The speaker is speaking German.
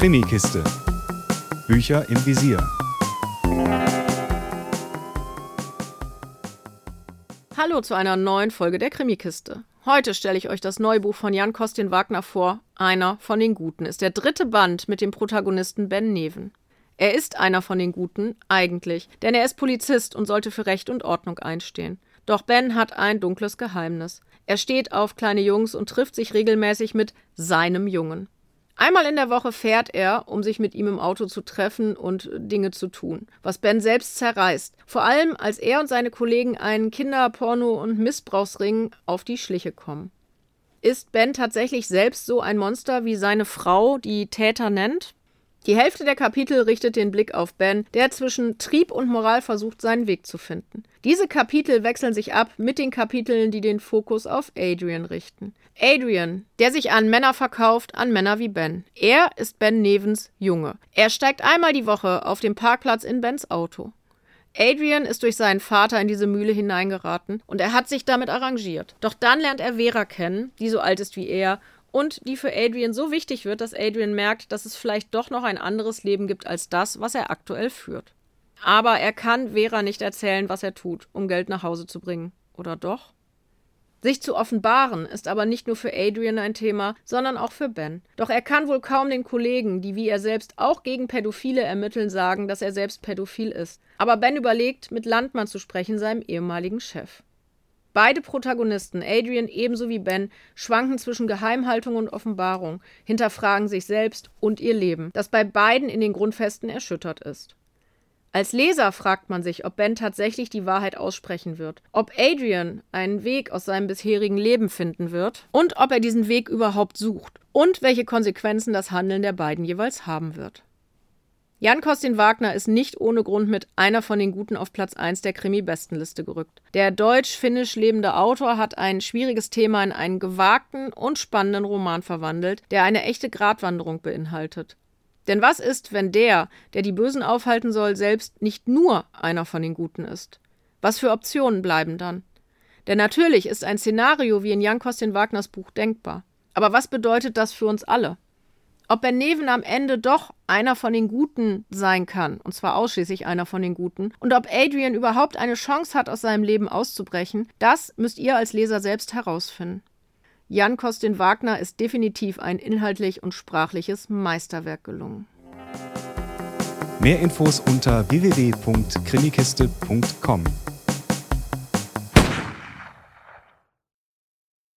Krimikiste. Bücher im Visier. Hallo zu einer neuen Folge der Krimikiste. Heute stelle ich euch das neue Buch von Jan Kostin Wagner vor. Einer von den Guten ist der dritte Band mit dem Protagonisten Ben Neven. Er ist einer von den Guten, eigentlich, denn er ist Polizist und sollte für Recht und Ordnung einstehen. Doch Ben hat ein dunkles Geheimnis. Er steht auf kleine Jungs und trifft sich regelmäßig mit seinem Jungen. Einmal in der Woche fährt er, um sich mit ihm im Auto zu treffen und Dinge zu tun, was Ben selbst zerreißt. Vor allem, als er und seine Kollegen einen Kinderporno- und Missbrauchsring auf die Schliche kommen. Ist Ben tatsächlich selbst so ein Monster, wie seine Frau die Täter nennt? Die Hälfte der Kapitel richtet den Blick auf Ben, der zwischen Trieb und Moral versucht, seinen Weg zu finden. Diese Kapitel wechseln sich ab mit den Kapiteln, die den Fokus auf Adrian richten. Adrian, der sich an Männer verkauft, an Männer wie Ben. Er ist Ben Nevens Junge. Er steigt einmal die Woche auf dem Parkplatz in Bens Auto. Adrian ist durch seinen Vater in diese Mühle hineingeraten und er hat sich damit arrangiert. Doch dann lernt er Vera kennen, die so alt ist wie er und die für Adrian so wichtig wird, dass Adrian merkt, dass es vielleicht doch noch ein anderes Leben gibt als das, was er aktuell führt. Aber er kann Vera nicht erzählen, was er tut, um Geld nach Hause zu bringen. Oder doch? Sich zu offenbaren ist aber nicht nur für Adrian ein Thema, sondern auch für Ben. Doch er kann wohl kaum den Kollegen, die wie er selbst auch gegen Pädophile ermitteln, sagen, dass er selbst pädophil ist. Aber Ben überlegt, mit Landmann zu sprechen, seinem ehemaligen Chef. Beide Protagonisten, Adrian ebenso wie Ben, schwanken zwischen Geheimhaltung und Offenbarung, hinterfragen sich selbst und ihr Leben, das bei beiden in den Grundfesten erschüttert ist. Als Leser fragt man sich, ob Ben tatsächlich die Wahrheit aussprechen wird, ob Adrian einen Weg aus seinem bisherigen Leben finden wird und ob er diesen Weg überhaupt sucht und welche Konsequenzen das Handeln der beiden jeweils haben wird. Jan Kostin Wagner ist nicht ohne Grund mit einer von den Guten auf Platz 1 der Krimi-Bestenliste gerückt. Der deutsch-finnisch lebende Autor hat ein schwieriges Thema in einen gewagten und spannenden Roman verwandelt, der eine echte Gratwanderung beinhaltet. Denn was ist, wenn der, der die Bösen aufhalten soll, selbst nicht nur einer von den Guten ist? Was für Optionen bleiben dann? Denn natürlich ist ein Szenario wie in Jan Kostin Wagners Buch denkbar. Aber was bedeutet das für uns alle? Ob Ben Neven am Ende doch einer von den Guten sein kann, und zwar ausschließlich einer von den Guten, und ob Adrian überhaupt eine Chance hat, aus seinem Leben auszubrechen, das müsst ihr als Leser selbst herausfinden. Jan Kostin Wagner ist definitiv ein inhaltlich und sprachliches Meisterwerk gelungen. Mehr Infos unter www.krimikiste.com.